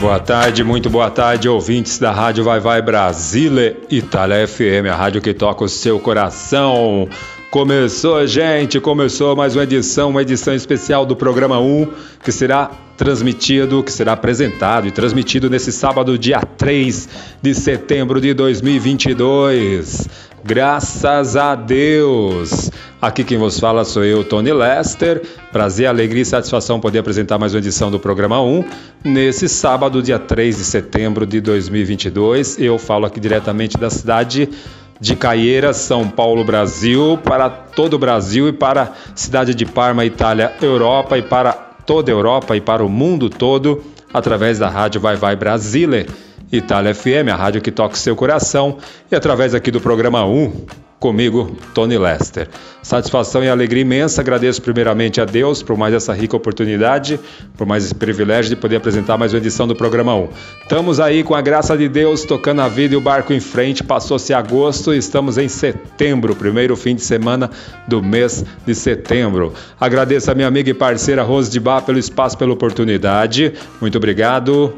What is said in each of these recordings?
Boa tarde, muito boa tarde, ouvintes da Rádio Vai Vai Brasília, Itália FM, a rádio que toca o seu coração. Começou, gente, começou mais uma edição, uma edição especial do programa 1, que será transmitido, que será apresentado e transmitido nesse sábado, dia 3 de setembro de 2022. Graças a Deus! Aqui quem vos fala sou eu, Tony Lester. Prazer, alegria e satisfação poder apresentar mais uma edição do programa 1 nesse sábado, dia 3 de setembro de 2022. Eu falo aqui diretamente da cidade de Caieiras, São Paulo, Brasil, para todo o Brasil e para a cidade de Parma, Itália, Europa e para toda a Europa e para o mundo todo através da rádio Vai Vai Brasília Itália FM, a rádio que toca o seu coração, e através aqui do programa 1, comigo, Tony Lester. Satisfação e alegria imensa, agradeço primeiramente a Deus por mais essa rica oportunidade, por mais esse privilégio de poder apresentar mais uma edição do programa 1. Estamos aí com a graça de Deus, tocando a vida e o barco em frente, passou-se agosto e estamos em setembro, primeiro fim de semana do mês de setembro. Agradeço a minha amiga e parceira Rose de Bar pelo espaço, pela oportunidade. Muito obrigado.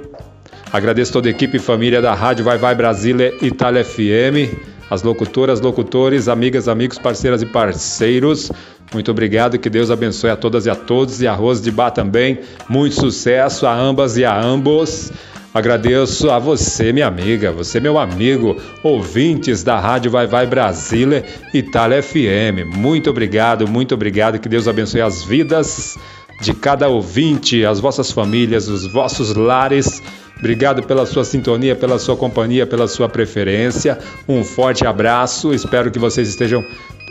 Agradeço toda a equipe e família da Rádio Vai Vai Brasília Itália FM, as locutoras, locutores, amigas, amigos, parceiras e parceiros. Muito obrigado, que Deus abençoe a todas e a todos e a Rose de Bar também. Muito sucesso a ambas e a ambos. Agradeço a você, minha amiga, você, meu amigo, ouvintes da Rádio Vai Vai Brasília Itália FM. Muito obrigado, muito obrigado. Que Deus abençoe as vidas de cada ouvinte, as vossas famílias, os vossos lares Obrigado pela sua sintonia, pela sua companhia, pela sua preferência. Um forte abraço. Espero que vocês estejam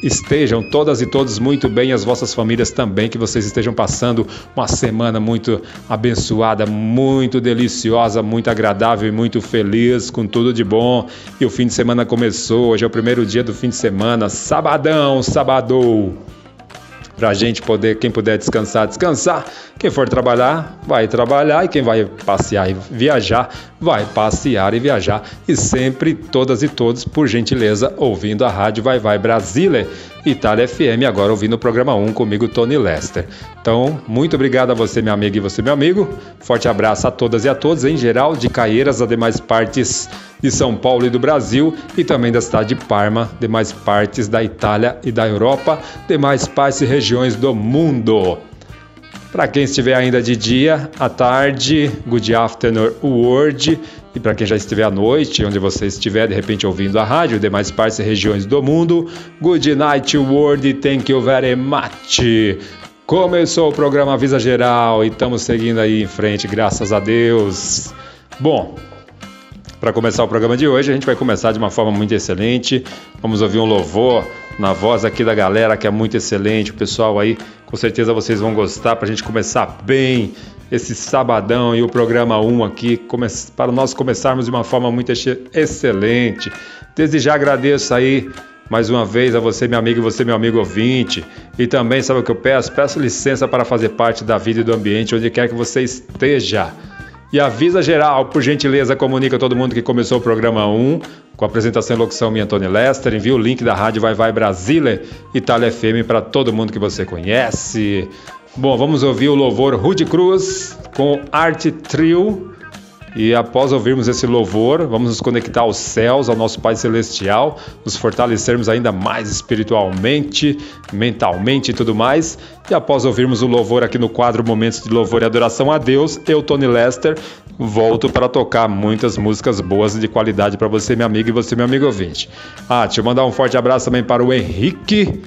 estejam todas e todos muito bem, as vossas famílias também, que vocês estejam passando uma semana muito abençoada, muito deliciosa, muito agradável e muito feliz, com tudo de bom. E o fim de semana começou, hoje é o primeiro dia do fim de semana, sabadão, sabadou para a gente poder, quem puder descansar, descansar. Quem for trabalhar, vai trabalhar. E quem vai passear e viajar, vai passear e viajar. E sempre, todas e todos, por gentileza, ouvindo a rádio Vai Vai Brasília. Itália FM, agora ouvindo o programa 1 comigo, Tony Lester. Então, muito obrigado a você, minha amiga, e você, meu amigo. Forte abraço a todas e a todos, em geral, de Caieiras a demais partes de São Paulo e do Brasil, e também da cidade de Parma, demais partes da Itália e da Europa, demais partes e regiões do mundo. Para quem estiver ainda de dia, à tarde, good afternoon world. E para quem já estiver à noite, onde você estiver de repente ouvindo a rádio, demais partes e regiões do mundo, good night world, thank you very much. Começou o programa Visa Geral e estamos seguindo aí em frente, graças a Deus. Bom, para começar o programa de hoje, a gente vai começar de uma forma muito excelente. Vamos ouvir um louvor na voz aqui da galera que é muito excelente. O pessoal aí, com certeza vocês vão gostar para a gente começar bem esse sabadão e o programa 1 aqui para nós começarmos de uma forma muito excelente. Desde já agradeço aí mais uma vez a você, meu amigo, e você, meu amigo ouvinte. E também, sabe o que eu peço? Peço licença para fazer parte da vida e do ambiente onde quer que você esteja. E avisa geral, por gentileza, comunica todo mundo que começou o programa 1, com apresentação e locução minha Antônio Lester. Envia o link da rádio Vai Vai Brasília, Itália FM, para todo mundo que você conhece. Bom, vamos ouvir o louvor Rude Cruz com Arte Trio. E após ouvirmos esse louvor, vamos nos conectar aos céus, ao nosso Pai Celestial, nos fortalecermos ainda mais espiritualmente, mentalmente e tudo mais. E após ouvirmos o louvor aqui no quadro Momentos de Louvor e Adoração a Deus, eu, Tony Lester, volto para tocar muitas músicas boas e de qualidade para você, meu amigo, e você, meu amigo ouvinte. Ah, deixa eu mandar um forte abraço também para o Henrique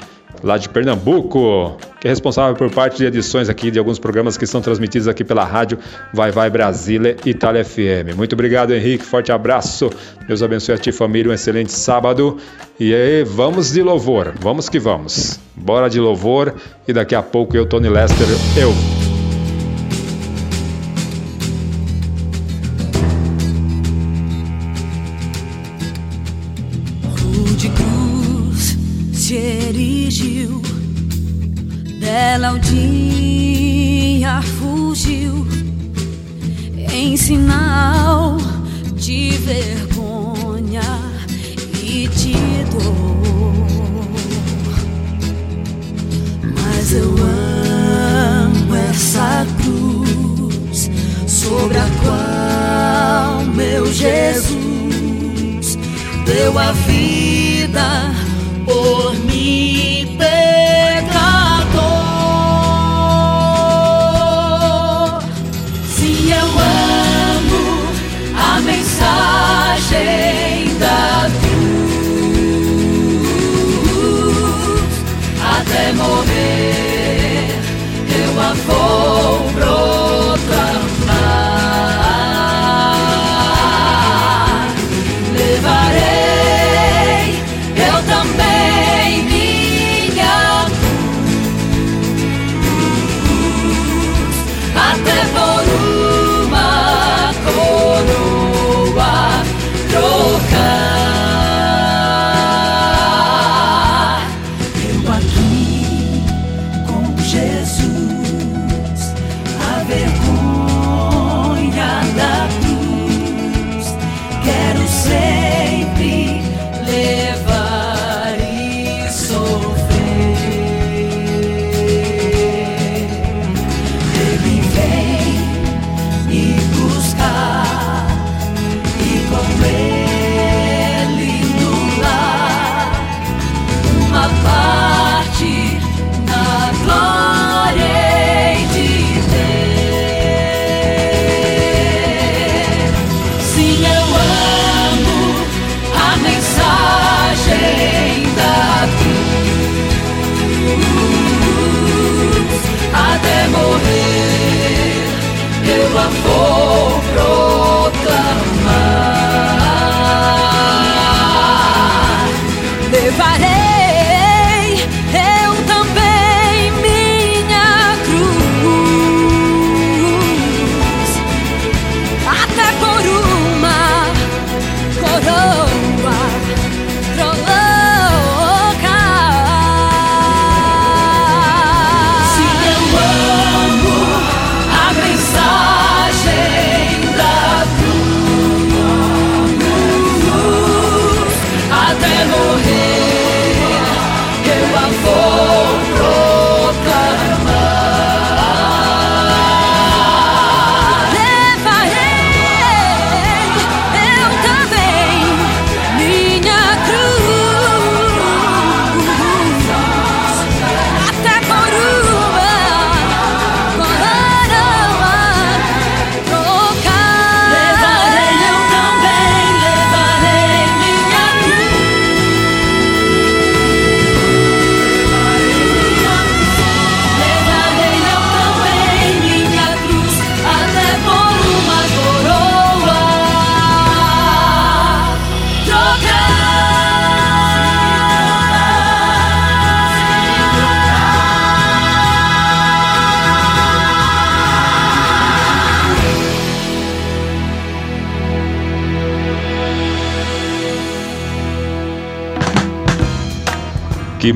lá de Pernambuco, que é responsável por parte de edições aqui de alguns programas que são transmitidos aqui pela rádio Vai Vai Brasília Itália FM. Muito obrigado, Henrique. Forte abraço. Deus abençoe a ti, família. Um excelente sábado. E aí, vamos de louvor. Vamos que vamos. Bora de louvor. E daqui a pouco eu, Tony Lester, eu Ela o dia fugiu em sinal de vergonha e de dor. Mas eu amo essa cruz sobre a qual meu Jesus deu a vida por mim. Que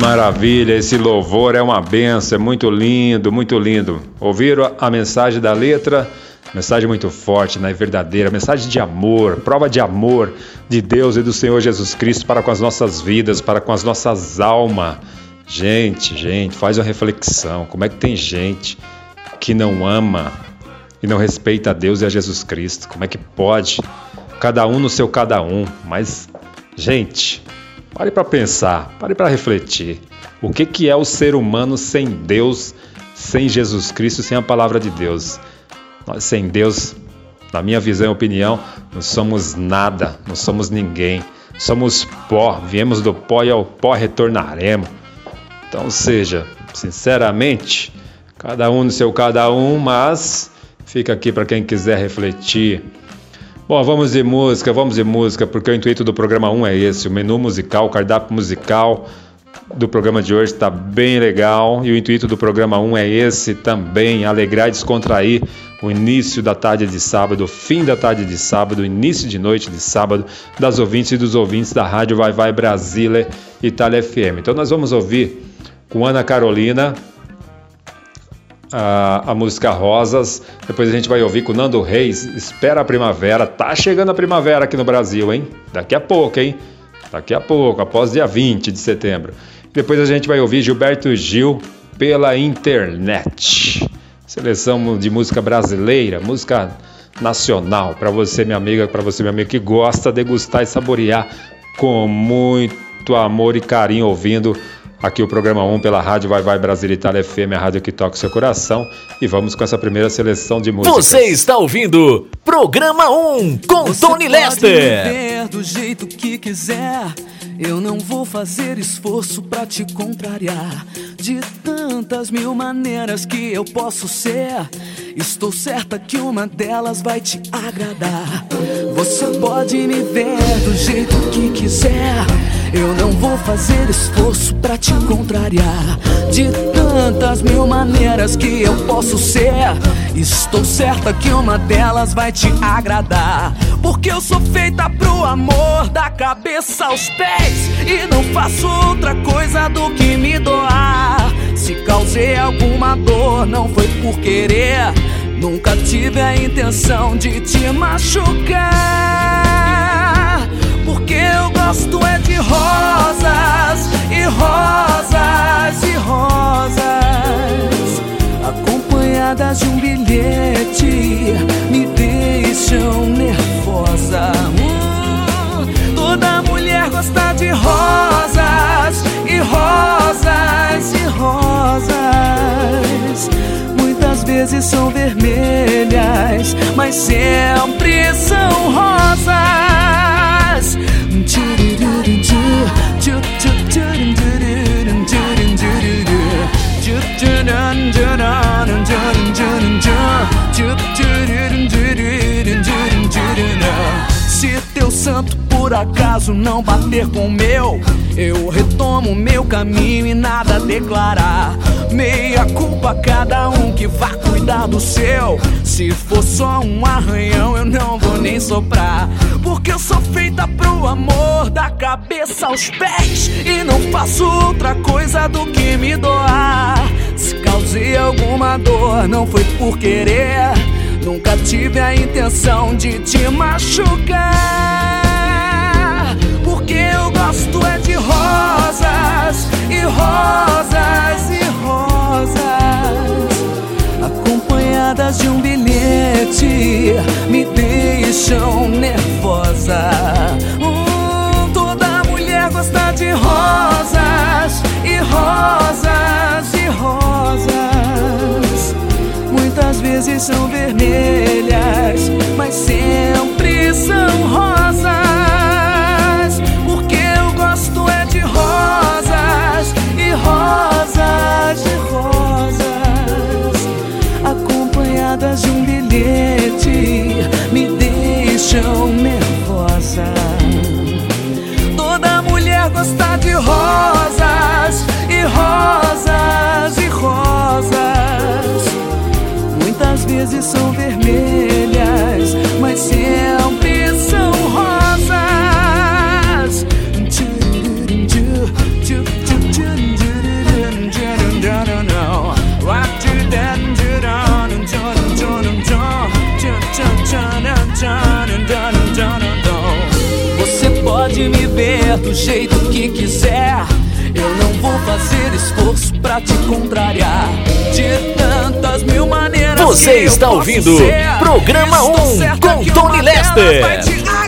maravilha, esse louvor é uma benção, é muito lindo, muito lindo. Ouviram a mensagem da letra? Mensagem muito forte, né? verdadeira, mensagem de amor, prova de amor de Deus e do Senhor Jesus Cristo para com as nossas vidas, para com as nossas almas. Gente, gente, faz uma reflexão. Como é que tem gente que não ama e não respeita a Deus e a Jesus Cristo. Como é que pode? Cada um no seu cada um. Mas, gente, pare para pensar, pare para refletir. O que, que é o ser humano sem Deus, sem Jesus Cristo, sem a palavra de Deus? Nós sem Deus, na minha visão e opinião, não somos nada, não somos ninguém. Somos pó, viemos do pó e ao pó retornaremos. Então, seja, sinceramente, cada um no seu cada um, mas fica aqui para quem quiser refletir. Bom, vamos de música, vamos de música, porque o intuito do programa 1 é esse, o menu musical, o cardápio musical do programa de hoje está bem legal e o intuito do programa 1 é esse também, alegrar e descontrair o início da tarde de sábado, o fim da tarde de sábado, o início de noite de sábado das ouvintes e dos ouvintes da Rádio Vai Vai Brasília Itália FM. Então nós vamos ouvir com Ana Carolina a, a, música Rosas. Depois a gente vai ouvir com Nando Reis, Espera a Primavera. Tá chegando a primavera aqui no Brasil, hein? Daqui a pouco, hein? Daqui a pouco, após dia 20 de setembro. Depois a gente vai ouvir Gilberto Gil pela internet. Seleção de música brasileira, música nacional. Para você, minha amiga, para você, meu amigo, que gosta de degustar e saborear com muito amor e carinho ouvindo Aqui o programa 1 pela Rádio Vai Vai Brasil Itália FM, a rádio que toca o seu coração. E vamos com essa primeira seleção de músicas. Você está ouvindo Programa 1 com Você Tony Lester. Pode me do jeito que quiser. Eu não vou fazer esforço para te contrariar. De tantas mil maneiras que eu posso ser, estou certa que uma delas vai te agradar. Você pode me ver do jeito que quiser. Eu não vou fazer esforço para te contrariar. De tantas mil maneiras que eu posso ser, estou certa que uma delas vai te agradar. Porque eu sou feita pro amor, da cabeça aos pés. E não faço outra coisa do que me doar. Se causei alguma dor, não foi por querer. Nunca tive a intenção de te machucar. Porque eu gosto é de rosas e rosas e rosas acompanhadas de um bilhete me deixam nervosa. Hum, toda mulher gosta de rosas e rosas e rosas. Muitas vezes são vermelhas, mas sempre são rosas. us. 주르르르주 주주주름주름 주름주르르 주주는 주는 주는 주는 주 주주르르 santo por acaso não bater com o meu, eu retomo meu caminho e nada declarar. Meia culpa cada um que vá cuidar do seu. Se for só um arranhão, eu não vou nem soprar. Porque eu sou feita pro amor, da cabeça aos pés. E não faço outra coisa do que me doar. Se causei alguma dor, não foi por querer. Nunca tive a intenção de te machucar. Porque eu gosto é de rosas e rosas e rosas. Acompanhadas de um bilhete, me deixam nervosa. Hum, toda mulher gosta de rosas e rosas e rosas muitas vezes são vermelhas, mas sempre são rosas. Rosas e rosas, acompanhadas de um bilhete, me deixam nervosa. Toda mulher gosta de rosas e rosas e rosas muitas vezes são vermelhas, mas sempre são rosas. Me ver do jeito que quiser. Eu não vou fazer esforço pra te contrariar. De tantas mil maneiras Você está ouvindo Programa 1 com Tony Lester.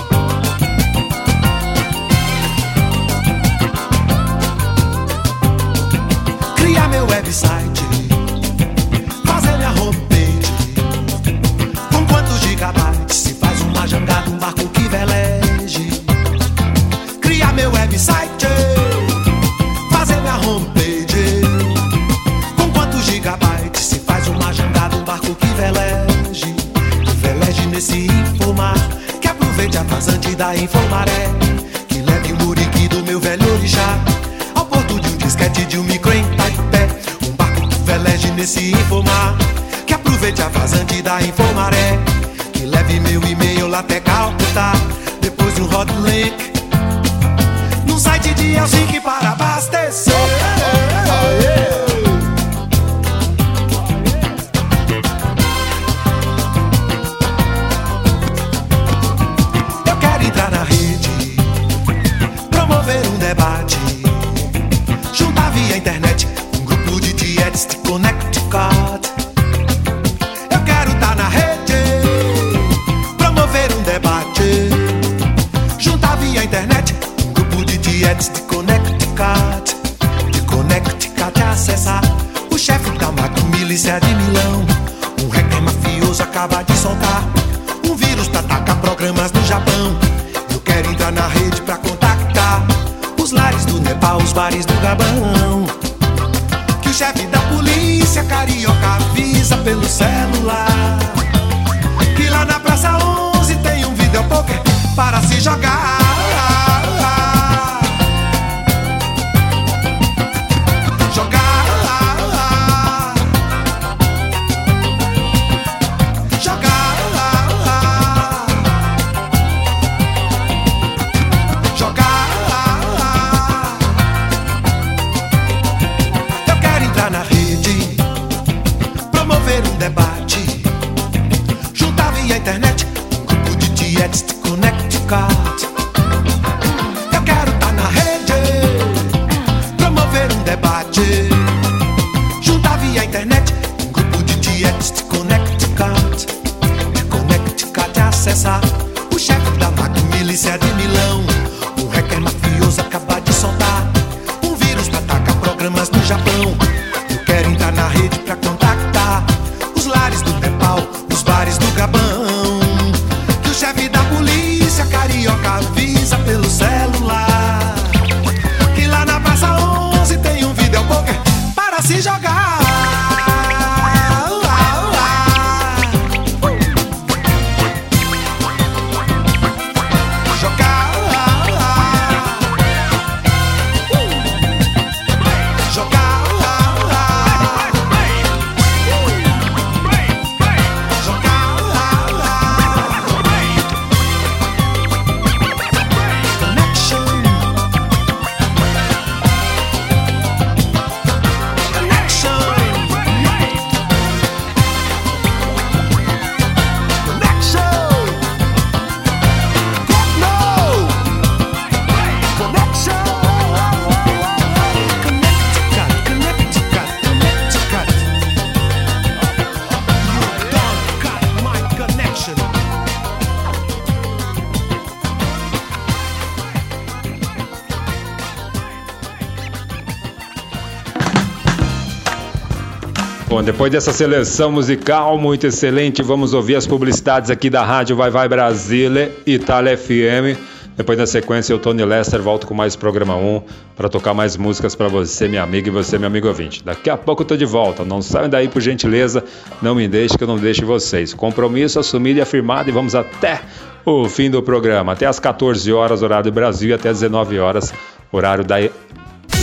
Bom, depois dessa seleção musical muito excelente, vamos ouvir as publicidades aqui da Rádio Vai Vai Brasília, Itália FM. Depois na sequência, eu, Tony Lester, volto com mais programa 1 para tocar mais músicas para você, minha amiga, e você, meu amigo ouvinte. Daqui a pouco eu tô de volta. Não saiam daí por gentileza, não me deixe que eu não deixe vocês. Compromisso assumido e afirmado e vamos até o fim do programa, até as 14 horas horário do Brasil e até as 19 horas horário da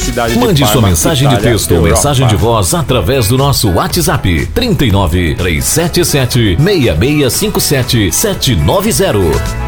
cidade Mande de sua mensagem Itália, de texto ou mensagem de voz através do nosso WhatsApp 39 377 6657 790.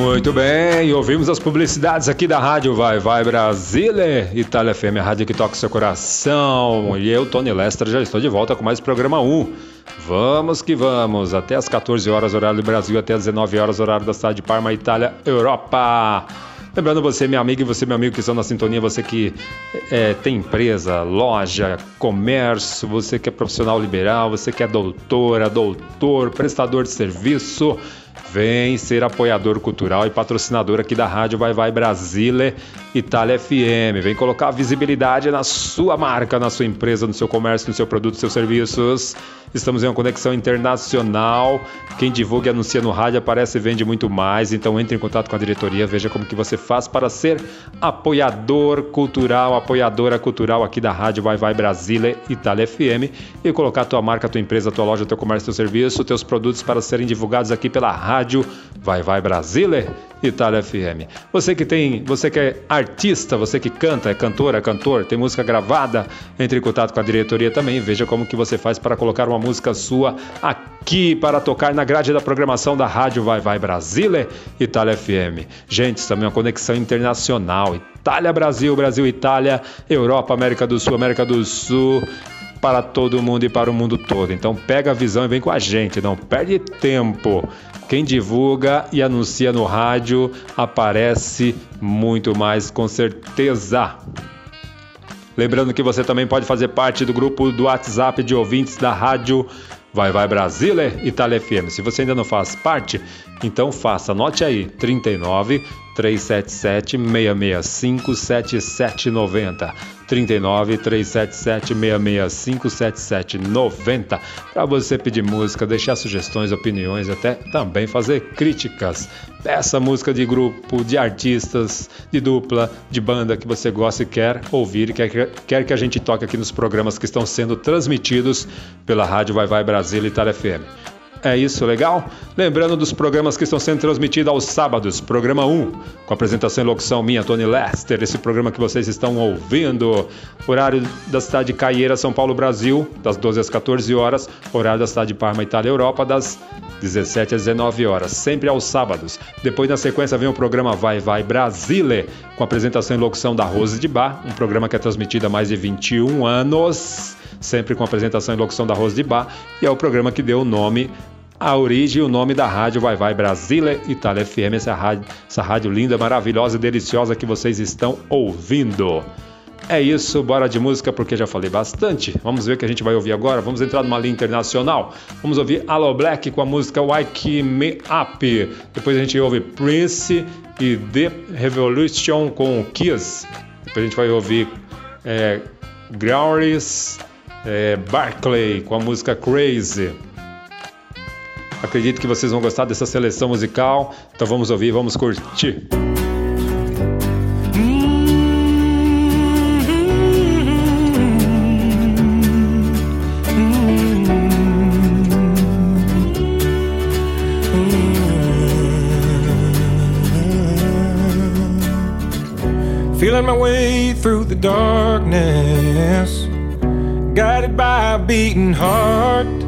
Muito bem, ouvimos as publicidades aqui da rádio Vai Vai Brasília, Itália FM, a rádio que toca seu coração. E eu, Tony Lester, já estou de volta com mais programa 1. Vamos que vamos, até as 14 horas, horário do Brasil, até as 19 horas, horário da cidade de Parma, Itália, Europa. Lembrando você, minha amiga, e você, meu amigo, que estão na sintonia, você que é, tem empresa, loja, comércio, você que é profissional liberal, você que é doutora, doutor, prestador de serviço, Vem ser apoiador cultural e patrocinador aqui da Rádio Vai Vai Brasília Itália FM. Vem colocar visibilidade na sua marca, na sua empresa, no seu comércio, no seu produto, nos seus serviços. Estamos em uma conexão internacional. Quem divulga e anuncia no rádio aparece e vende muito mais. Então entre em contato com a diretoria, veja como que você faz para ser apoiador cultural, apoiadora cultural aqui da Rádio Vai Vai Brasília Itália FM e colocar a tua marca, a tua empresa, a tua loja, teu comércio, teu serviço, teus produtos para serem divulgados aqui pela Rádio Vai Vai Brasília Itália FM. Você que tem, você que é artista, você que canta, é cantora, cantor, tem música gravada, entre em contato com a diretoria também, veja como que você faz para colocar uma música sua aqui para tocar na grade da programação da Rádio Vai Vai Brasília, Itália FM. Gente, também é uma conexão internacional. Itália, Brasil, Brasil, Itália, Europa, América do Sul, América do Sul para todo mundo e para o mundo todo. Então pega a visão e vem com a gente, não perde tempo. Quem divulga e anuncia no rádio aparece muito mais com certeza. Lembrando que você também pode fazer parte do grupo do WhatsApp de ouvintes da rádio Vai Vai Brasília Itália FM. Se você ainda não faz parte, então faça. Anote aí: 39 377 665 7790. 39 377 665 7790 para você pedir música, deixar sugestões, opiniões, até também fazer críticas. Peça música de grupo, de artistas, de dupla, de banda que você gosta e quer ouvir, quer, quer que a gente toque aqui nos programas que estão sendo transmitidos pela Rádio Vai Vai Brasil e Itália FM. É isso, legal? Lembrando dos programas que estão sendo transmitidos aos sábados. Programa 1, com apresentação e locução minha, Tony Lester. Esse programa que vocês estão ouvindo. Horário da cidade de Caieira, São Paulo, Brasil, das 12 às 14 horas. Horário da cidade de Parma, Itália, Europa, das 17 às 19 horas. Sempre aos sábados. Depois, na sequência, vem o programa Vai Vai Brasile, com apresentação e locução da Rose de Bar. Um programa que é transmitido há mais de 21 anos sempre com apresentação e locução da Rose de Bar, e é o programa que deu o nome a origem e o nome da rádio Vai Vai Brasília Itália FM, essa rádio, essa rádio linda, maravilhosa e deliciosa que vocês estão ouvindo. É isso, bora de música porque já falei bastante. Vamos ver o que a gente vai ouvir agora. Vamos entrar numa linha internacional. Vamos ouvir Allo Black com a música Wake Me Up. Depois a gente ouve Prince e The Revolution com Kiss. Depois a gente vai ouvir é, é, Barclay com a música Crazy. Acredito que vocês vão gostar dessa seleção musical, então vamos ouvir, vamos curtir. Feeling my way through the darkness guided by a beating heart.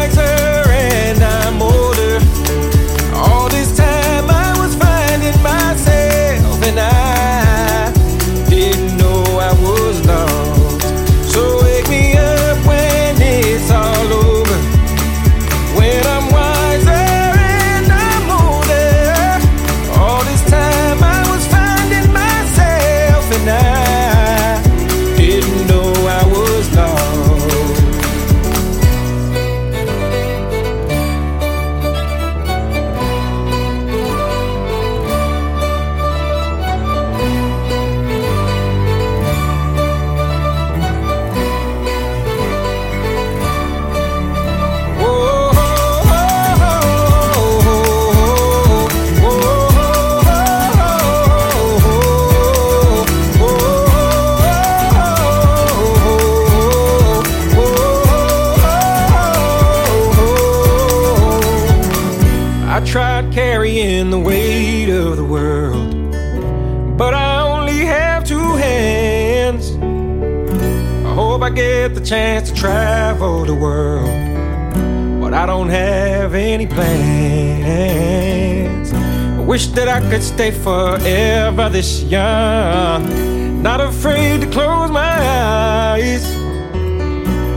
and I any plans. I wish that I could stay forever this young. Not afraid to close my eyes.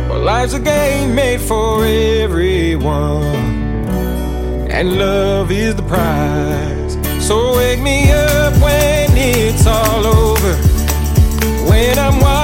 Well, life's a game made for everyone, and love is the prize. So wake me up when it's all over. When I'm wild.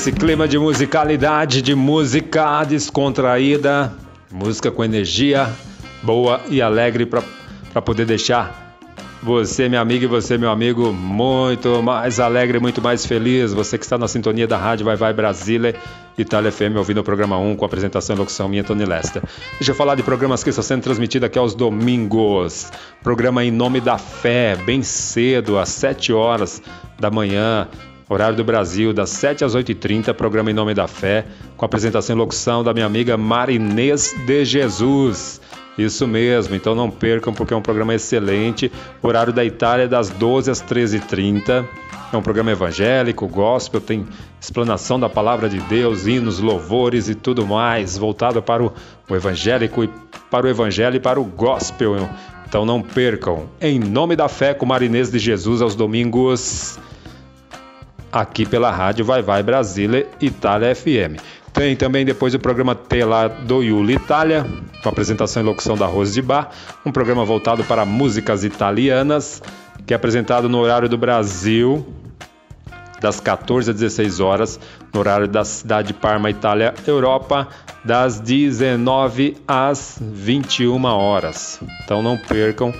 Nesse clima de musicalidade, de música descontraída, música com energia boa e alegre para poder deixar você, minha amiga, e você, meu amigo, muito mais alegre, muito mais feliz. Você que está na sintonia da rádio Vai Vai Brasília, Itália FM, ouvindo o programa 1 com apresentação e locução minha, Tony Lester. Deixa eu falar de programas que estão sendo transmitidos aqui aos domingos. Programa Em Nome da Fé, bem cedo, às 7 horas da manhã. Horário do Brasil, das 7 às 8h30, programa Em Nome da Fé, com apresentação e locução da minha amiga Marinês de Jesus. Isso mesmo, então não percam porque é um programa excelente. Horário da Itália das 12 às 13h30. É um programa evangélico, gospel, tem explanação da palavra de Deus, hinos, louvores e tudo mais, voltado para o, o evangélico e para o evangelho e para o gospel. Então não percam. Em nome da fé com Marinês de Jesus aos domingos aqui pela rádio Vai Vai Brasília Itália FM. Tem também depois o programa Tela do Iuli Itália, com apresentação e locução da Rose de Bar, um programa voltado para músicas italianas, que é apresentado no horário do Brasil, das 14 às 16 horas, no horário da cidade de Parma, Itália, Europa, das 19 às 21 horas. Então não percam,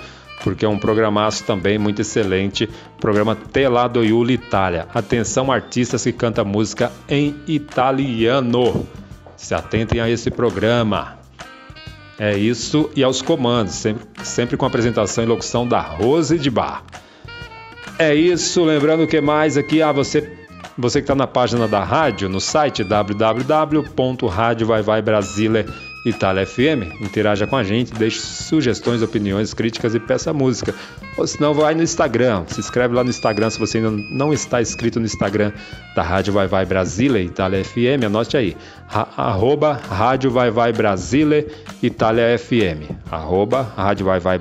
porque é um programaço também muito excelente, programa Telado Iuli Itália. Atenção artistas que cantam música em italiano. Se atentem a esse programa. É isso e aos comandos, sempre, sempre com apresentação e locução da Rose de Bar. É isso, lembrando que mais aqui, ah, você você que está na página da rádio, no site Itália FM. Interaja com a gente, deixe sugestões, opiniões, críticas e peça música. Ou se não, vai no Instagram. Se inscreve lá no Instagram se você ainda não está inscrito no Instagram da Rádio Vai Vai Brasília Itália FM. Anote aí. Arroba Rádio Vai Vai Brasília Itália FM. Arroba Rádio Vai Vai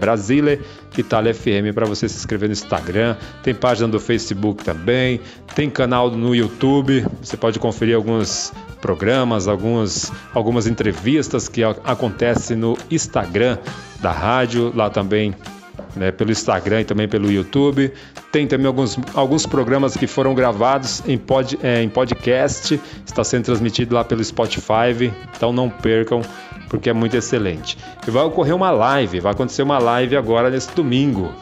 Itália FM para você se inscrever no Instagram. Tem página do Facebook também. Tem canal no YouTube. Você pode conferir alguns programas, alguns, algumas entrevistas que acontecem no Instagram da rádio, lá também né, pelo Instagram e também pelo YouTube. Tem também alguns, alguns programas que foram gravados em, pod, é, em podcast, está sendo transmitido lá pelo Spotify, então não percam, porque é muito excelente. E vai ocorrer uma live, vai acontecer uma live agora nesse domingo.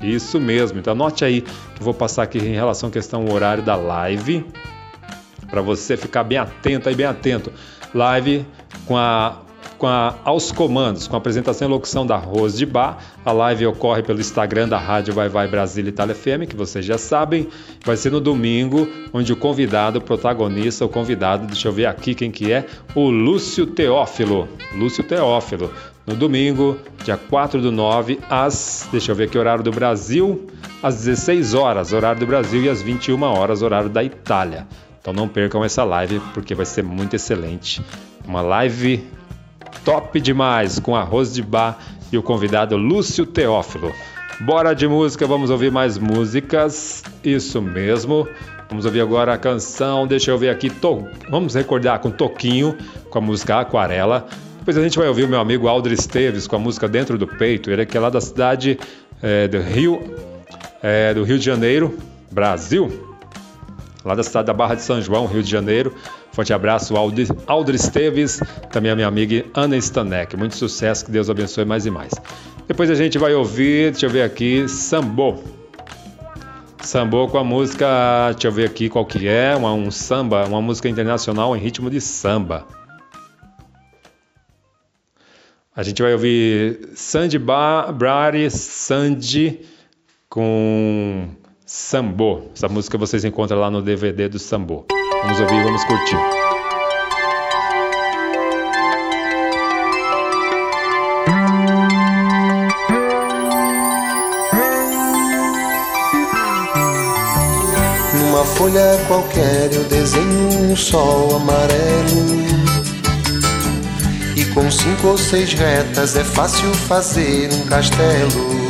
Isso mesmo, então anote aí que eu vou passar aqui em relação à questão horário da live para você ficar bem atento e bem atento. Live com a, com a aos comandos, com a apresentação e locução da Rose de Bar. A live ocorre pelo Instagram da Rádio Vai Vai Brasília Itália FM, que vocês já sabem. Vai ser no domingo, onde o convidado, o protagonista, o convidado, deixa eu ver aqui quem que é, o Lúcio Teófilo. Lúcio Teófilo. No domingo, dia 4 do 9, às, deixa eu ver aqui, horário do Brasil, às 16 horas, horário do Brasil, e às 21 horas, horário da Itália. Então não percam essa live porque vai ser muito excelente. Uma live top demais com arroz de bar e o convidado Lúcio Teófilo. Bora de música, vamos ouvir mais músicas. Isso mesmo. Vamos ouvir agora a canção. Deixa eu ver aqui. To... Vamos recordar com Toquinho, com a música Aquarela. Depois a gente vai ouvir o meu amigo Aldro Esteves com a música Dentro do Peito. Ele é que é lá da cidade é, do Rio, é, do Rio de Janeiro, Brasil lá da cidade da Barra de São João, Rio de Janeiro. Forte abraço, Aldo Esteves, também a minha amiga Ana Stanek. Muito sucesso, que Deus abençoe mais e mais. Depois a gente vai ouvir, deixa eu ver aqui, Sambô. Sambô com a música, deixa eu ver aqui qual que é, uma, um samba, uma música internacional em ritmo de samba. A gente vai ouvir Sandy Brari, Sandy com Sambô. Essa música vocês encontram lá no DVD do Sambô. Vamos ouvir vamos curtir. Numa folha qualquer eu desenho um sol amarelo. E com cinco ou seis retas é fácil fazer um castelo.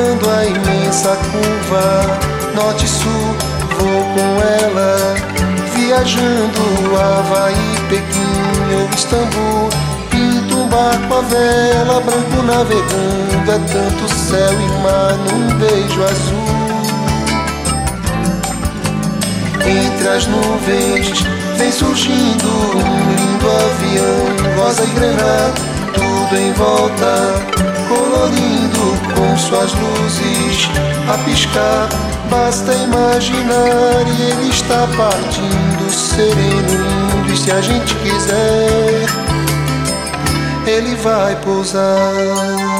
contornando a imensa curva norte-sul. Vou com ela, viajando Havaí, Pequim ou Istambul. Pinto um barco a vela, branco navegando. É tanto céu e mar num beijo azul. Entre as nuvens vem surgindo um lindo avião, rosa e granada, tudo em volta colorindo com suas luzes a piscar. Basta imaginar e ele está partindo sereno, lindo. E se a gente quiser, ele vai pousar.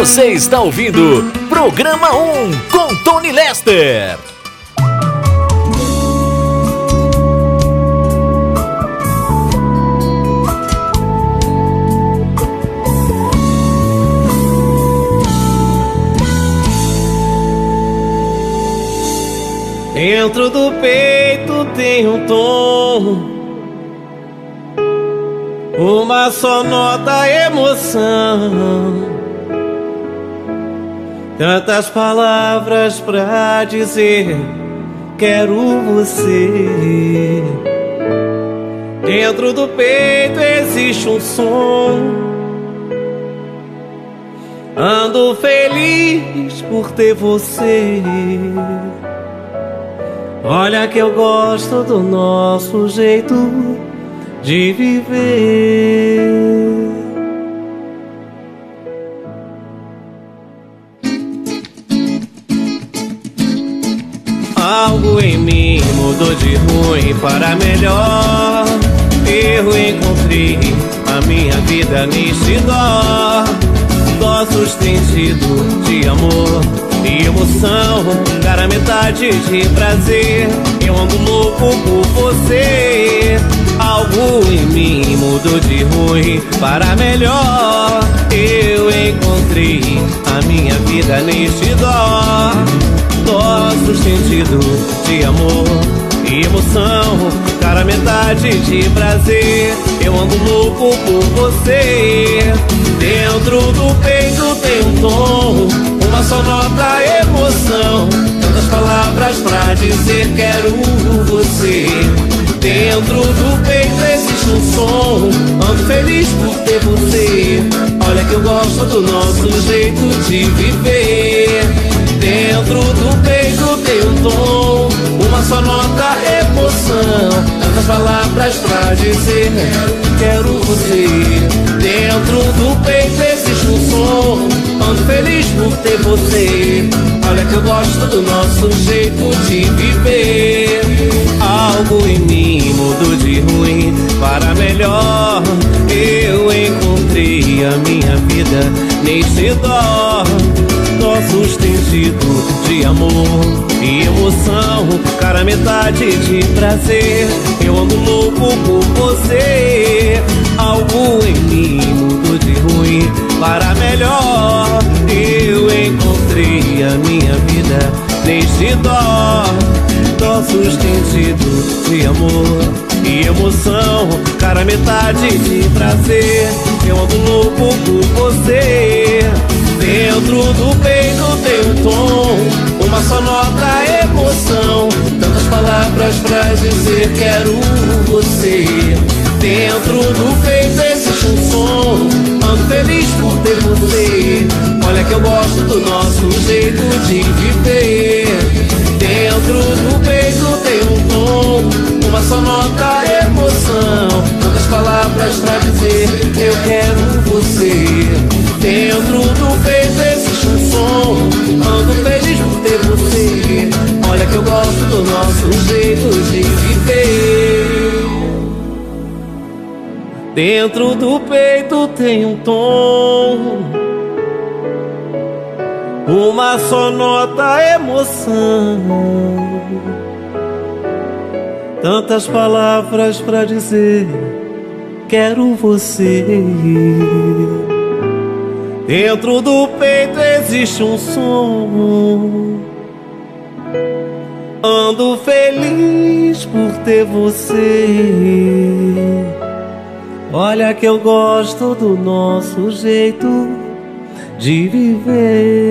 Você está ouvindo Programa 1 com Tony Lester. Dentro do peito tem um tom, uma só nota emoção. Tantas palavras pra dizer, quero você. Dentro do peito existe um som. Ando feliz por ter você. Olha que eu gosto do nosso jeito de viver. Para melhor. Eu encontrei a minha vida nítida. Nossos sentido de amor e emoção, cara metade de prazer. Eu ando louco por você. Algo em mim mudou de ruim para melhor. Eu encontrei a minha vida nítida. Nosso sentido de amor emoção, cara metade de prazer. Eu ando louco por você. Dentro do peito tem um tom, uma só nota emoção. Tantas palavras pra dizer quero você. Dentro do peito existe um som, ando feliz por ter você. Olha que eu gosto do nosso jeito de viver. Dentro do peito tem um tom, uma só nota emoção. Tantas palavras pra dizer quero você. Dentro do peito existe um som, ando feliz por ter você. Olha que eu gosto do nosso jeito de viver. Algo em mim mudou de ruim para melhor. Eu encontrei a minha vida neste dó. Nossos sentido de amor e emoção, cara metade de prazer. Eu ando louco por você. Algo em mim mudou de ruim para melhor. Eu encontrei a minha vida neste dó. Nossos sentido de amor e emoção, cara metade de prazer. Eu ando louco por você. Dentro do peito tem um tom, uma só nota emoção. Tantas palavras pra dizer quero você. Dentro do peito existe um som, ando feliz por ter você. Olha que eu gosto do nosso jeito de viver. Dentro do peito tem um tom, uma só nota emoção. Tantas palavras pra dizer eu quero você. Dentro do peito você. Olha que eu gosto do nosso jeito de viver. Dentro do peito tem um tom, uma só nota emoção. Tantas palavras para dizer, quero você. Dentro do peito existe um som Ando feliz por ter você. Olha que eu gosto do nosso jeito de viver.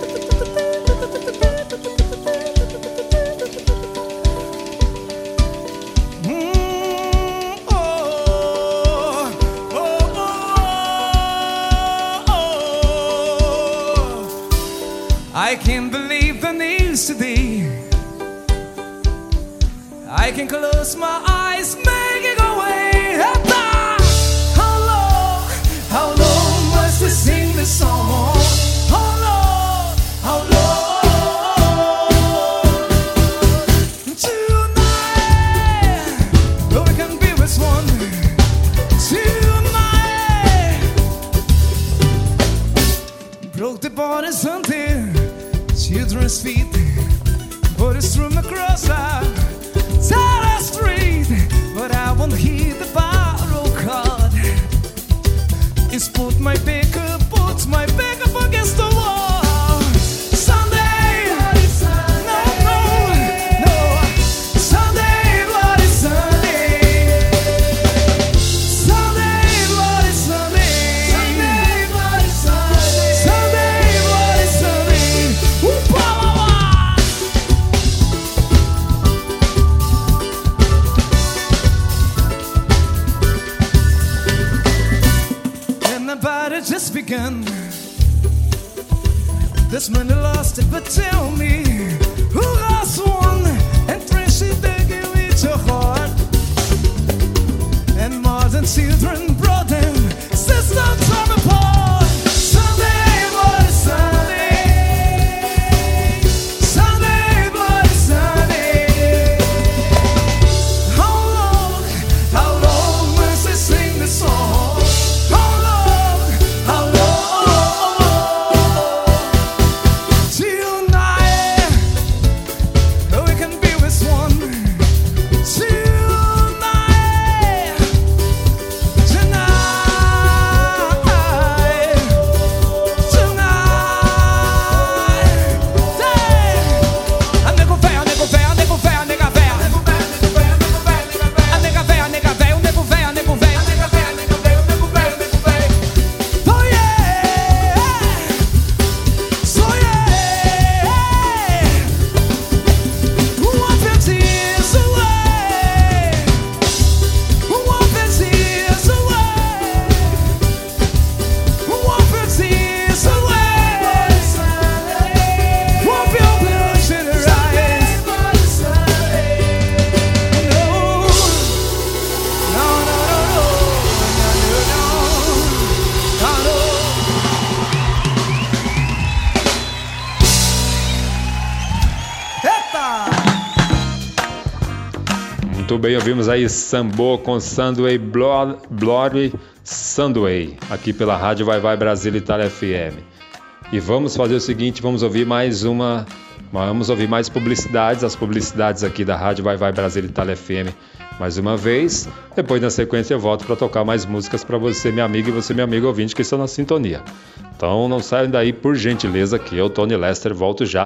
Ouvimos aí Sambô com Blood, Bloody Sandway, aqui pela Rádio Vai Vai Brasil Itália FM. E vamos fazer o seguinte, vamos ouvir mais uma, vamos ouvir mais publicidades, as publicidades aqui da Rádio Vai Vai Brasil Itália FM. Mais uma vez, depois na sequência eu volto para tocar mais músicas para você, minha amiga, e você, meu amigo ouvinte, que estão na sintonia. Então não saiam daí por gentileza, que eu, Tony Lester, volto já.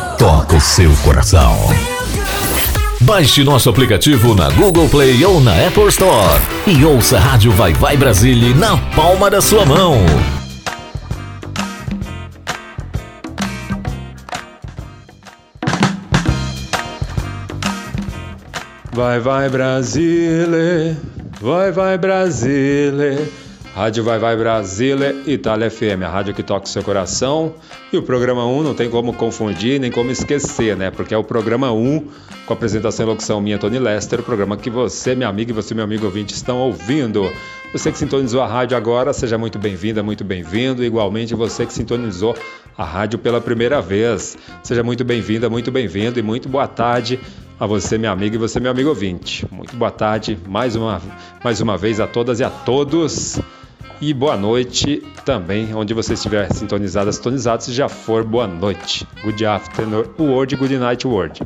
toca o seu coração. Baixe nosso aplicativo na Google Play ou na Apple Store e ouça a Rádio Vai Vai Brasília na palma da sua mão. Vai, vai, Brasília. Vai, vai, Brasília. Rádio Vai Vai Brasília, Itália FM, a rádio que toca o seu coração. E o programa 1 não tem como confundir nem como esquecer, né? Porque é o programa 1, com apresentação e locução minha, Tony Lester, o programa que você, minha amiga, e você, meu amigo ouvinte, estão ouvindo. Você que sintonizou a rádio agora, seja muito bem-vinda, muito bem-vindo. Igualmente, você que sintonizou a rádio pela primeira vez, seja muito bem-vinda, muito bem-vindo e muito boa tarde a você, minha amiga, e você, meu amigo ouvinte. Muito boa tarde mais uma, mais uma vez a todas e a todos. E boa noite também, onde você estiver sintonizado, sintonizado, se já for, boa noite. Good afternoon, word, good night, word.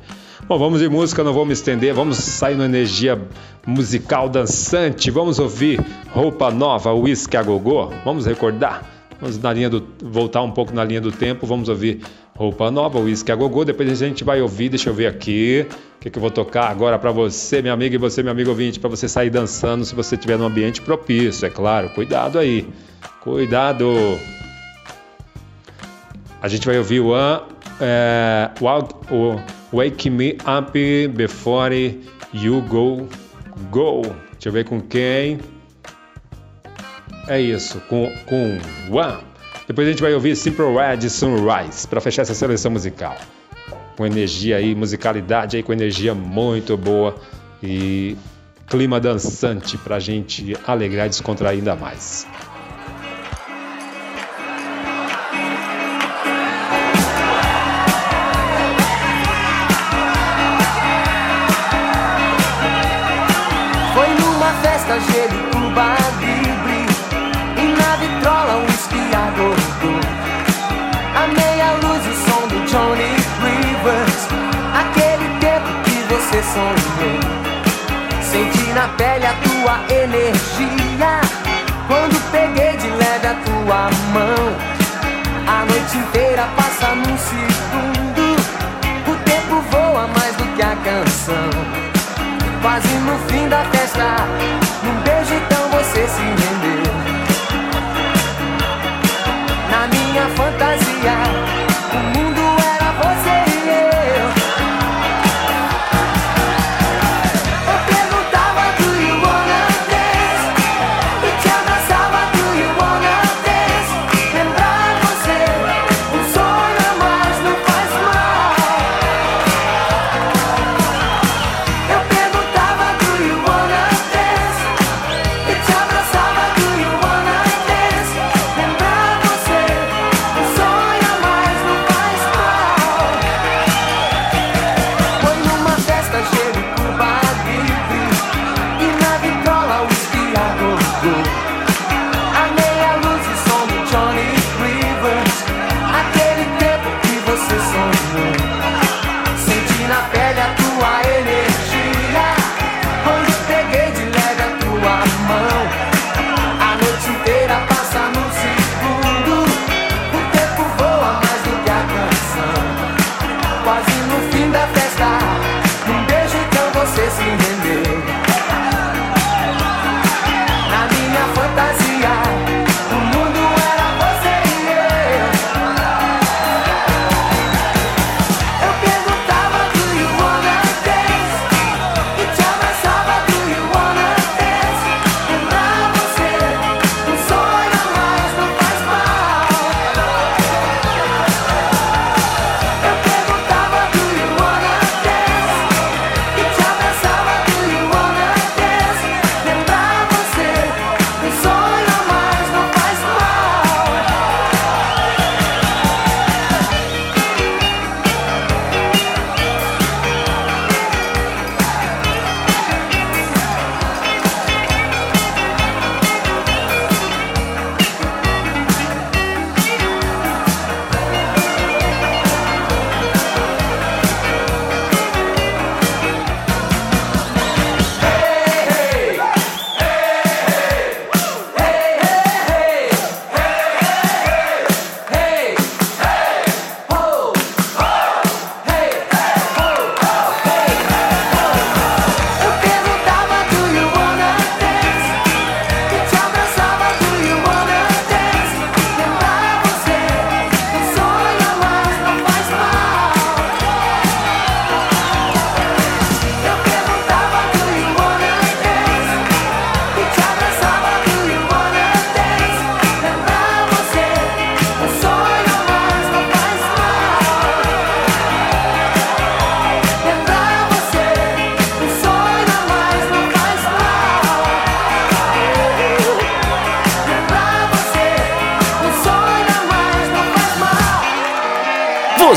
Bom, vamos de música, não vou me estender, vamos sair na energia musical dançante, vamos ouvir Roupa Nova, Whisky a Gogô, vamos recordar, vamos na linha do, voltar um pouco na linha do tempo, vamos ouvir Roupa Nova, Whisky a Gogô, depois a gente vai ouvir, deixa eu ver aqui, o que, que eu vou tocar agora para você, minha amiga, e você, meu amigo ouvinte, para você sair dançando se você estiver num ambiente propício, é claro, cuidado aí, cuidado. A gente vai ouvir o, é, Wake Me Up Before You Go Go. Deixa eu ver com quem. É isso, com, com One. Depois a gente vai ouvir Simple Red Sunrise para fechar essa seleção musical. Com energia aí, musicalidade aí, com energia muito boa e clima dançante para a gente alegrar e descontrair ainda mais. Senti na pele a tua energia. Quando peguei de leve a tua mão A noite inteira passa num segundo. O tempo voa mais do que a canção. Quase no fim da festa, num beijo então você se rendeu. Na minha fantasia, o mundo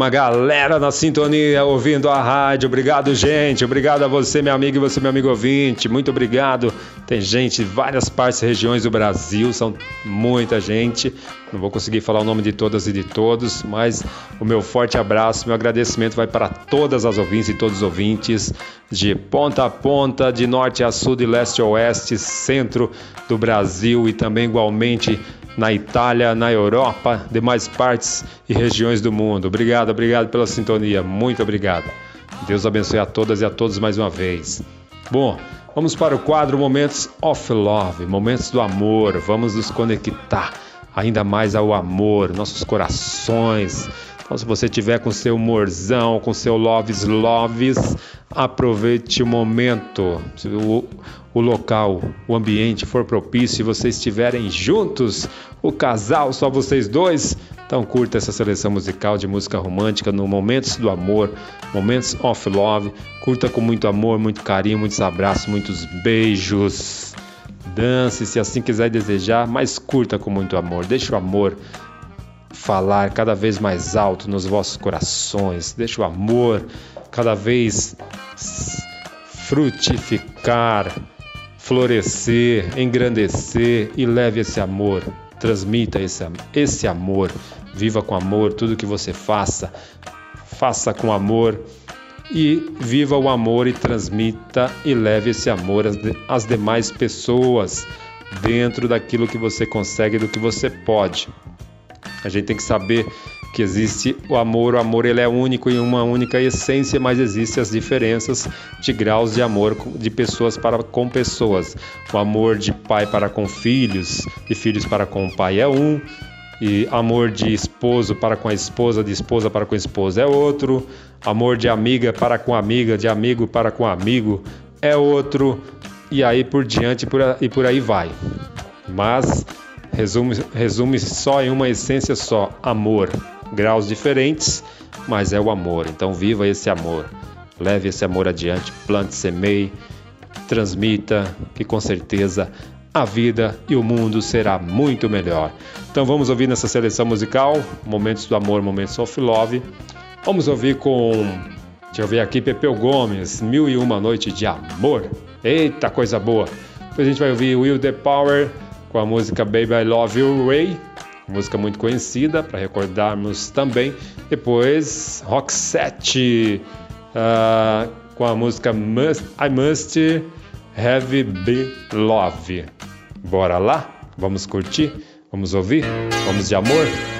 Uma galera na sintonia ouvindo a rádio. Obrigado, gente. Obrigado a você, meu amigo, e você, meu amigo ouvinte. Muito obrigado. Tem gente de várias partes e regiões do Brasil, são muita gente. Não vou conseguir falar o nome de todas e de todos, mas o meu forte abraço, meu agradecimento vai para todas as ouvintes e todos os ouvintes de ponta a ponta, de norte a sul, de leste a oeste, centro do Brasil e também igualmente na Itália, na Europa, demais partes e regiões do mundo. Obrigado, obrigado pela sintonia, muito obrigado. Deus abençoe a todas e a todos mais uma vez. Bom, vamos para o quadro Momentos of Love, Momentos do Amor. Vamos nos conectar ainda mais ao amor, nossos corações. Então, se você tiver com seu humorzão, com seu loves loves, aproveite o momento. O local, o ambiente for propício e vocês estiverem juntos, o casal, só vocês dois, então curta essa seleção musical de música romântica no Momentos do Amor, Momentos of Love. Curta com muito amor, muito carinho, muitos abraços, muitos beijos. Dance se assim quiser desejar, mas curta com muito amor. Deixe o amor falar cada vez mais alto nos vossos corações. Deixe o amor cada vez frutificar, florescer, engrandecer e leve esse amor. Transmita esse, esse amor. Viva com amor tudo que você faça. Faça com amor e viva o amor e transmita e leve esse amor às, de, às demais pessoas dentro daquilo que você consegue, do que você pode. A gente tem que saber que existe o amor, o amor ele é único em uma única essência, mas existem as diferenças de graus de amor de pessoas para com pessoas. O amor de pai para com filhos, de filhos para com o pai é um, e amor de esposo para com a esposa, de esposa para com a esposa é outro, amor de amiga para com amiga, de amigo para com amigo é outro, e aí por diante e por aí vai. Mas resume, resume só em uma essência só: amor. Graus diferentes, mas é o amor. Então viva esse amor. Leve esse amor adiante, plante, semeie, transmita, que com certeza a vida e o mundo será muito melhor. Então vamos ouvir nessa seleção musical, Momentos do Amor, Momentos of Love. Vamos ouvir com, deixa eu ver aqui, Pepeu Gomes, Mil e Uma Noite de Amor. Eita, coisa boa. Depois a gente vai ouvir Will the Power com a música Baby I Love You Ray, música muito conhecida para recordarmos também. Depois Roxette uh, com a música Must, I Must Have Be Love. Bora lá? Vamos curtir? Vamos ouvir? Vamos de amor?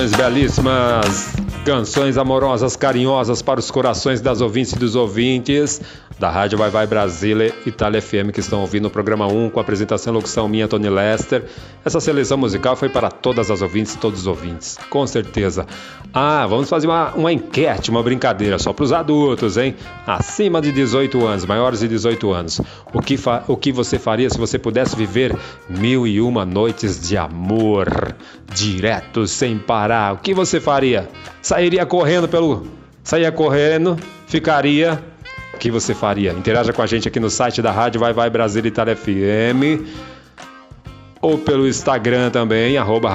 Canções belíssimas, canções amorosas, carinhosas para os corações das ouvintes e dos ouvintes da Rádio Vai Vai Brasília Itália FM que estão ouvindo o programa 1 com a apresentação e locução minha, Tony Lester. Essa seleção musical foi para todas as ouvintes e todos os ouvintes, com certeza. Ah, vamos fazer uma, uma enquete, uma brincadeira só para os adultos, hein? Acima de 18 anos, maiores de 18 anos. O que, o que você faria se você pudesse viver mil e uma noites de amor, direto, sem parar? O que você faria? Sairia correndo pelo. Sairia correndo, ficaria. Que você faria? Interaja com a gente aqui no site da Rádio Vai Vai Brasil Itália FM ou pelo Instagram também, arroba,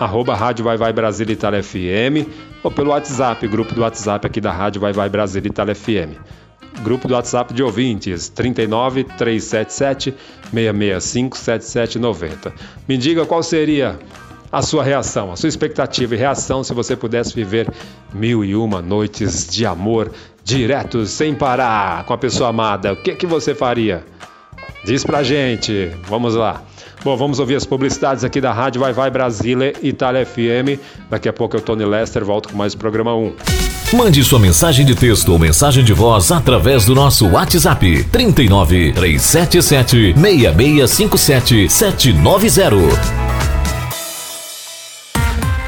arroba Rádio Vai Vai Brasil Itália FM, ou pelo WhatsApp, grupo do WhatsApp aqui da Rádio Vai Vai Brasil Itália FM. Grupo do WhatsApp de ouvintes, 39 377 665 7790. Me diga qual seria a sua reação, a sua expectativa e reação se você pudesse viver mil e uma noites de amor direto, sem parar, com a pessoa amada. O que, que você faria? Diz pra gente, vamos lá. Bom, vamos ouvir as publicidades aqui da Rádio Vai Vai Brasília Itália FM. Daqui a pouco eu, Tony Lester, volto com mais programa 1. Mande sua mensagem de texto ou mensagem de voz através do nosso WhatsApp 39 377 6657 790.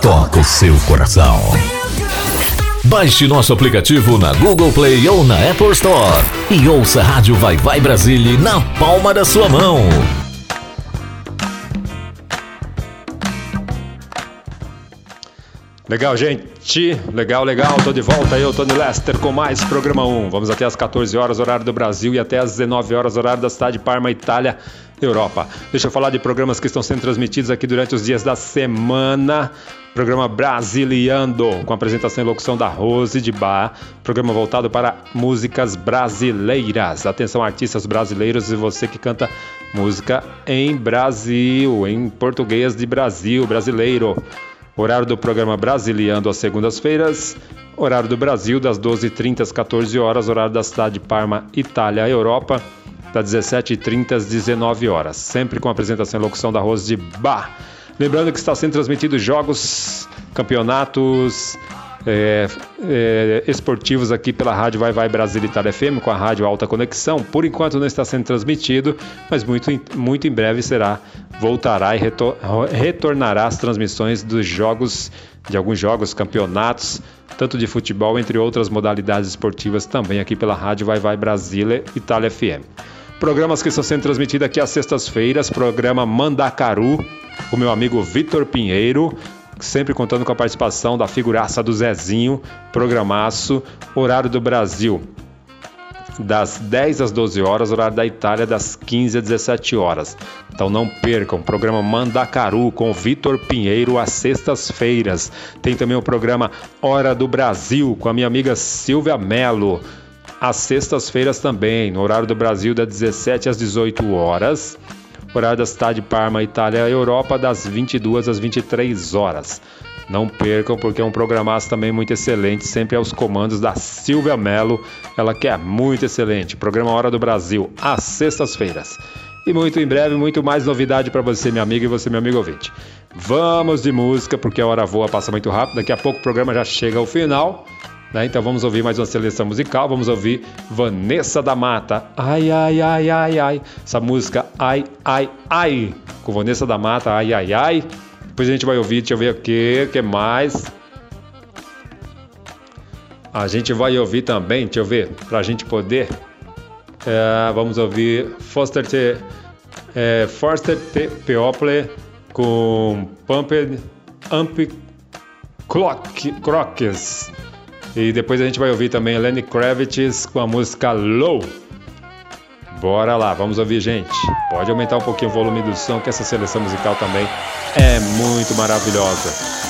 toca o seu coração. Baixe nosso aplicativo na Google Play ou na Apple Store e ouça a Rádio Vai Vai Brasília na palma da sua mão. Legal, gente. Legal, legal. Tô de volta. Eu, Tony Lester, com mais programa 1. Vamos até às 14 horas, horário do Brasil, e até às 19 horas, horário da cidade de Parma, Itália, Europa. Deixa eu falar de programas que estão sendo transmitidos aqui durante os dias da semana. Programa Brasiliando, com apresentação e locução da Rose de Bar. Programa voltado para músicas brasileiras. Atenção, artistas brasileiros e você que canta música em Brasil, em português de Brasil, brasileiro. Horário do programa Brasiliando às segundas-feiras. Horário do Brasil, das 12h30 às 14 horas. Horário da cidade de Parma, Itália, Europa, das 17h30 às 19 horas. Sempre com apresentação e locução da Rose de Bar. Lembrando que está sendo transmitido jogos, campeonatos é, é, esportivos aqui pela Rádio Vai Vai Brasil Itália FM, com a Rádio Alta Conexão. Por enquanto não está sendo transmitido, mas muito, muito em breve será, voltará e retor- retornará as transmissões dos jogos, de alguns jogos, campeonatos, tanto de futebol, entre outras modalidades esportivas também aqui pela Rádio Vai Vai Brasília Itália FM. Programas que estão sendo transmitidos aqui às sextas-feiras, programa Mandacaru, com meu amigo Vitor Pinheiro, sempre contando com a participação da figuraça do Zezinho, programaço, horário do Brasil, das 10 às 12 horas, horário da Itália, das 15 às 17 horas. Então não percam, programa Mandacaru com Vitor Pinheiro às sextas-feiras. Tem também o programa Hora do Brasil com a minha amiga Silvia Melo. Às sextas-feiras também, no horário do Brasil, das 17 às 18 horas. Horário da cidade de Parma, Itália, Europa, das 22 às 23 horas. Não percam, porque é um programaço também muito excelente, sempre aos comandos da Silvia Mello, ela que é muito excelente. Programa Hora do Brasil, às sextas-feiras. E muito em breve, muito mais novidade para você, minha amiga, e você, meu amigo ouvinte. Vamos de música, porque a hora voa, passa muito rápido. Daqui a pouco o programa já chega ao final. Né? Então vamos ouvir mais uma seleção musical. Vamos ouvir Vanessa da Mata. Ai, ai, ai, ai, ai. Essa música, ai, ai, ai. Com Vanessa da Mata, ai, ai, ai. Depois a gente vai ouvir, deixa eu ver o que, que mais. A gente vai ouvir também, deixa eu ver, pra gente poder. É, vamos ouvir Foster T. É, Foster T. People com Pumped Amp Clock, Crocs. E depois a gente vai ouvir também Lenny Kravitz com a música Low. Bora lá, vamos ouvir, gente. Pode aumentar um pouquinho o volume do som, que essa seleção musical também é muito maravilhosa.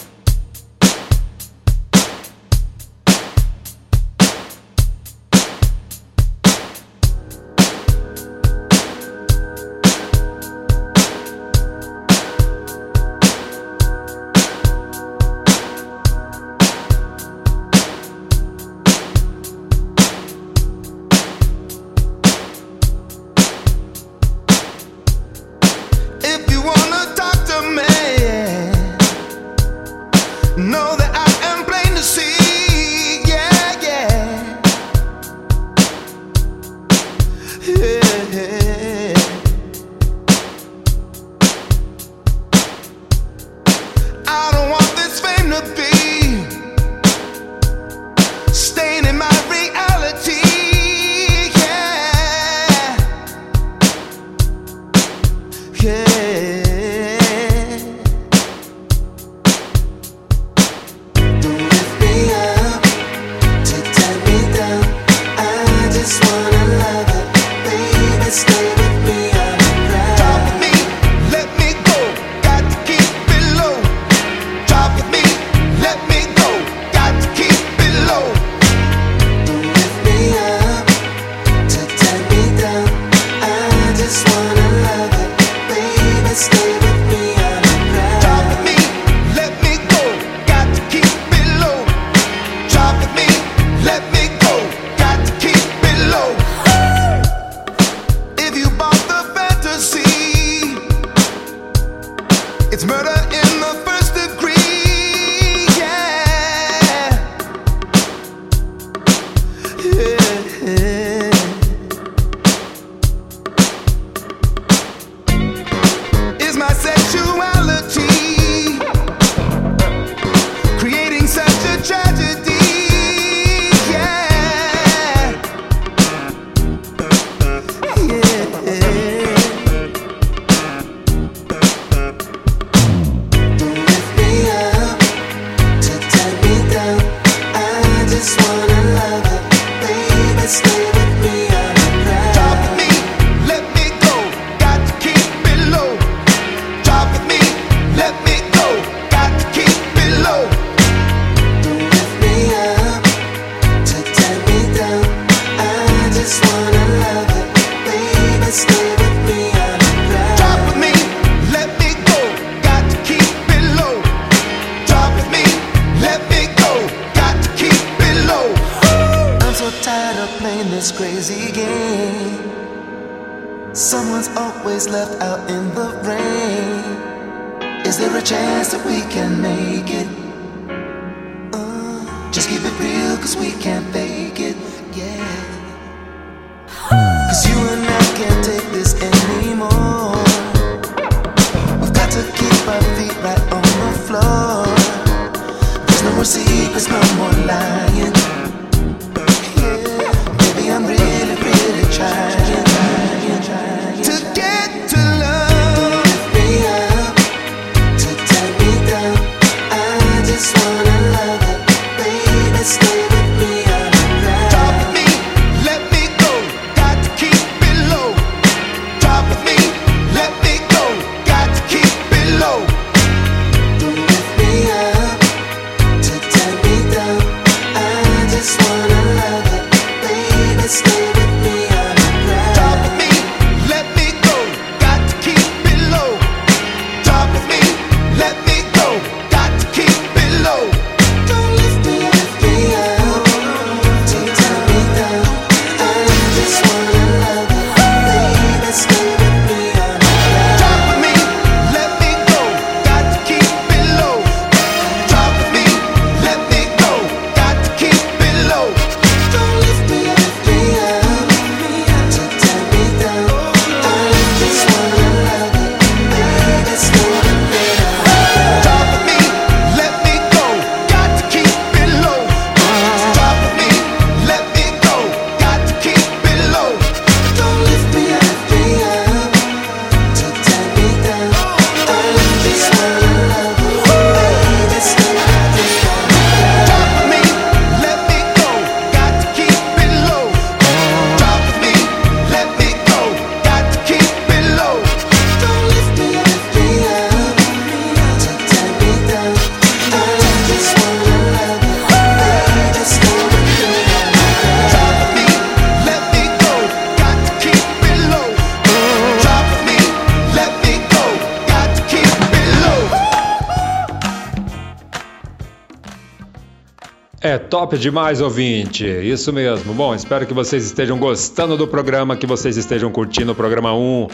Top demais, ouvinte. Isso mesmo. Bom, espero que vocês estejam gostando do programa, que vocês estejam curtindo o programa 1.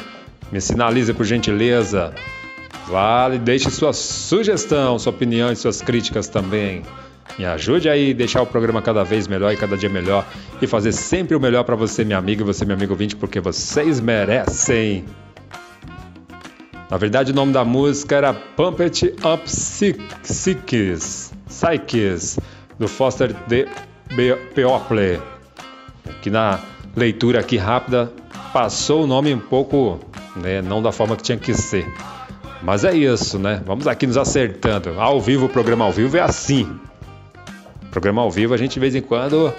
Me sinalize por gentileza. Vale, deixe sua sugestão, sua opinião e suas críticas também. Me ajude aí a deixar o programa cada vez melhor e cada dia melhor e fazer sempre o melhor para você, minha amiga, e você, meu amigo ouvinte, porque vocês merecem. Na verdade, o nome da música era Pump It Up Psyches, Psyches do Foster de People, que na leitura aqui rápida passou o nome um pouco, né, não da forma que tinha que ser. Mas é isso, né? Vamos aqui nos acertando. Ao vivo, o programa ao vivo é assim. Programa ao vivo, a gente de vez em quando,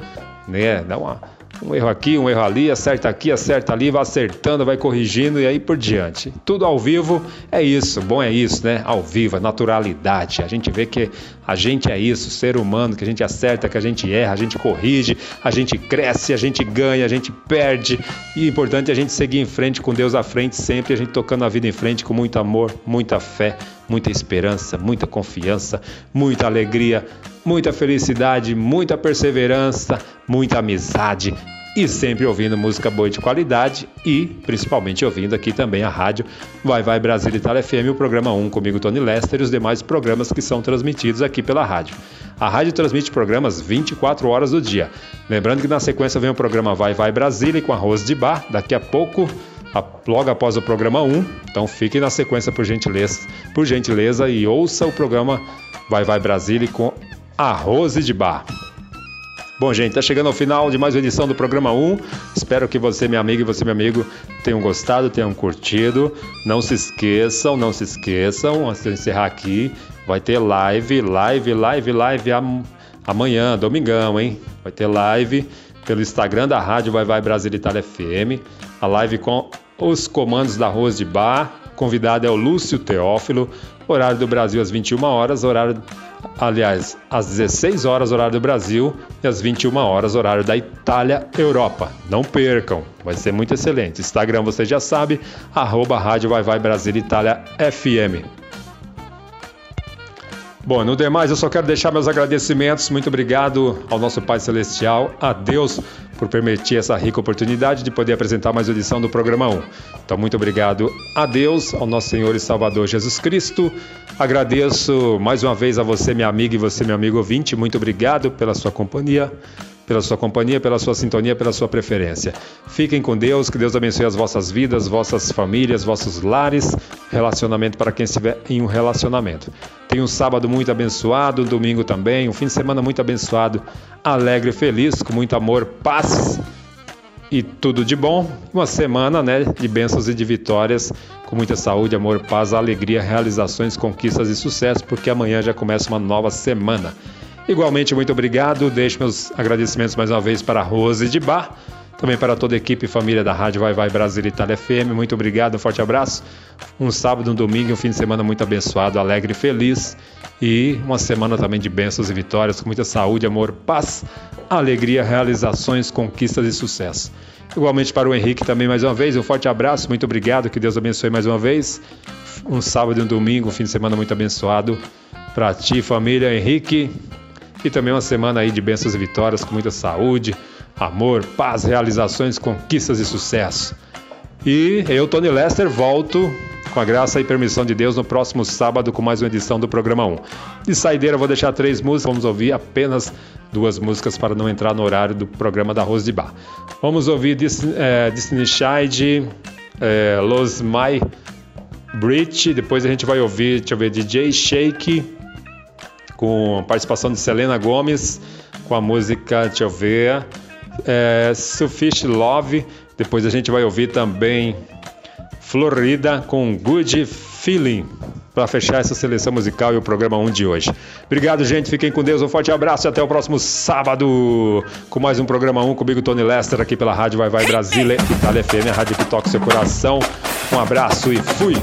né, dá uma, um erro aqui, um erro ali, acerta aqui, acerta ali, vai acertando, vai corrigindo e aí por diante. Tudo ao vivo é isso, bom é isso, né? Ao vivo, é naturalidade. A gente vê que a gente é isso, ser humano, que a gente acerta, que a gente erra, a gente corrige, a gente cresce, a gente ganha, a gente perde. E o importante é a gente seguir em frente com Deus à frente sempre, a gente tocando a vida em frente com muito amor, muita fé, muita esperança, muita confiança, muita alegria, muita felicidade, muita perseverança, muita amizade e sempre ouvindo música boa de qualidade e principalmente ouvindo aqui também a rádio Vai Vai Brasil Itália FM, o programa 1 comigo Tony Lester e os demais programas que são transmitidos aqui pela rádio. A rádio transmite programas 24 horas do dia. Lembrando que na sequência vem o programa Vai Vai Brasília com arroz de bar, daqui a pouco logo após o programa 1. Então fique na sequência por gentileza, por gentileza e ouça o programa Vai Vai Brasília com arroz de bar. Bom, gente, tá chegando ao final de mais uma edição do programa 1. Espero que você, minha amiga, e você, meu amigo, tenham gostado, tenham curtido. Não se esqueçam, não se esqueçam, antes de eu encerrar aqui, vai ter live, live, live, live am- amanhã, domingão, hein? Vai ter live pelo Instagram da rádio Vai Vai Brasil Itália FM. A live com os comandos da Rose de Bar. Convidado é o Lúcio Teófilo. Horário do Brasil às 21 horas, horário aliás, às 16 horas horário do Brasil e às 21 horas horário da Itália, Europa. Não percam, vai ser muito excelente. Instagram você já sabe, arroba Rádio Vai Vai Brasil Itália FM. Bom, no demais eu só quero deixar meus agradecimentos. Muito obrigado ao nosso Pai Celestial, a Deus, por permitir essa rica oportunidade de poder apresentar mais uma edição do programa 1. Então, muito obrigado a Deus, ao nosso Senhor e Salvador Jesus Cristo. Agradeço mais uma vez a você, minha amiga, e você, meu amigo ouvinte. Muito obrigado pela sua companhia pela sua companhia, pela sua sintonia, pela sua preferência. Fiquem com Deus, que Deus abençoe as vossas vidas, vossas famílias, vossos lares, relacionamento para quem estiver em um relacionamento. Tenha um sábado muito abençoado, um domingo também, um fim de semana muito abençoado, alegre, feliz, com muito amor, paz e tudo de bom. Uma semana, né, de bênçãos e de vitórias, com muita saúde, amor, paz, alegria, realizações, conquistas e sucesso, porque amanhã já começa uma nova semana. Igualmente, muito obrigado. Deixo meus agradecimentos mais uma vez para a Rose de Bar, também para toda a equipe e família da Rádio Vai Vai Brasil Itália FM. Muito obrigado, um forte abraço. Um sábado, um domingo, um fim de semana muito abençoado, alegre e feliz. E uma semana também de bênçãos e vitórias, com muita saúde, amor, paz, alegria, realizações, conquistas e sucesso. Igualmente para o Henrique também mais uma vez, um forte abraço, muito obrigado, que Deus abençoe mais uma vez. Um sábado e um domingo, um fim de semana muito abençoado para ti, família, Henrique. E também uma semana aí de bênçãos e vitórias, com muita saúde, amor, paz, realizações, conquistas e sucesso. E eu, Tony Lester, volto com a graça e permissão de Deus no próximo sábado com mais uma edição do programa 1. De saideira, vou deixar três músicas, vamos ouvir apenas duas músicas para não entrar no horário do programa da Rose de Bar. Vamos ouvir Dis, é, Disney Child, é, Los My Bridge, depois a gente vai ouvir, deixa eu ver, DJ Shake com participação de Selena Gomes, com a música, deixa eu ver, é, Sufficient Love. Depois a gente vai ouvir também Florida com Good Feeling para fechar essa seleção musical e o programa 1 de hoje. Obrigado, gente. Fiquem com Deus. Um forte abraço e até o próximo sábado com mais um programa 1 comigo, Tony Lester, aqui pela Rádio Vai Vai Brasília, Itália FM, a rádio que toca o seu coração. Um abraço e fui!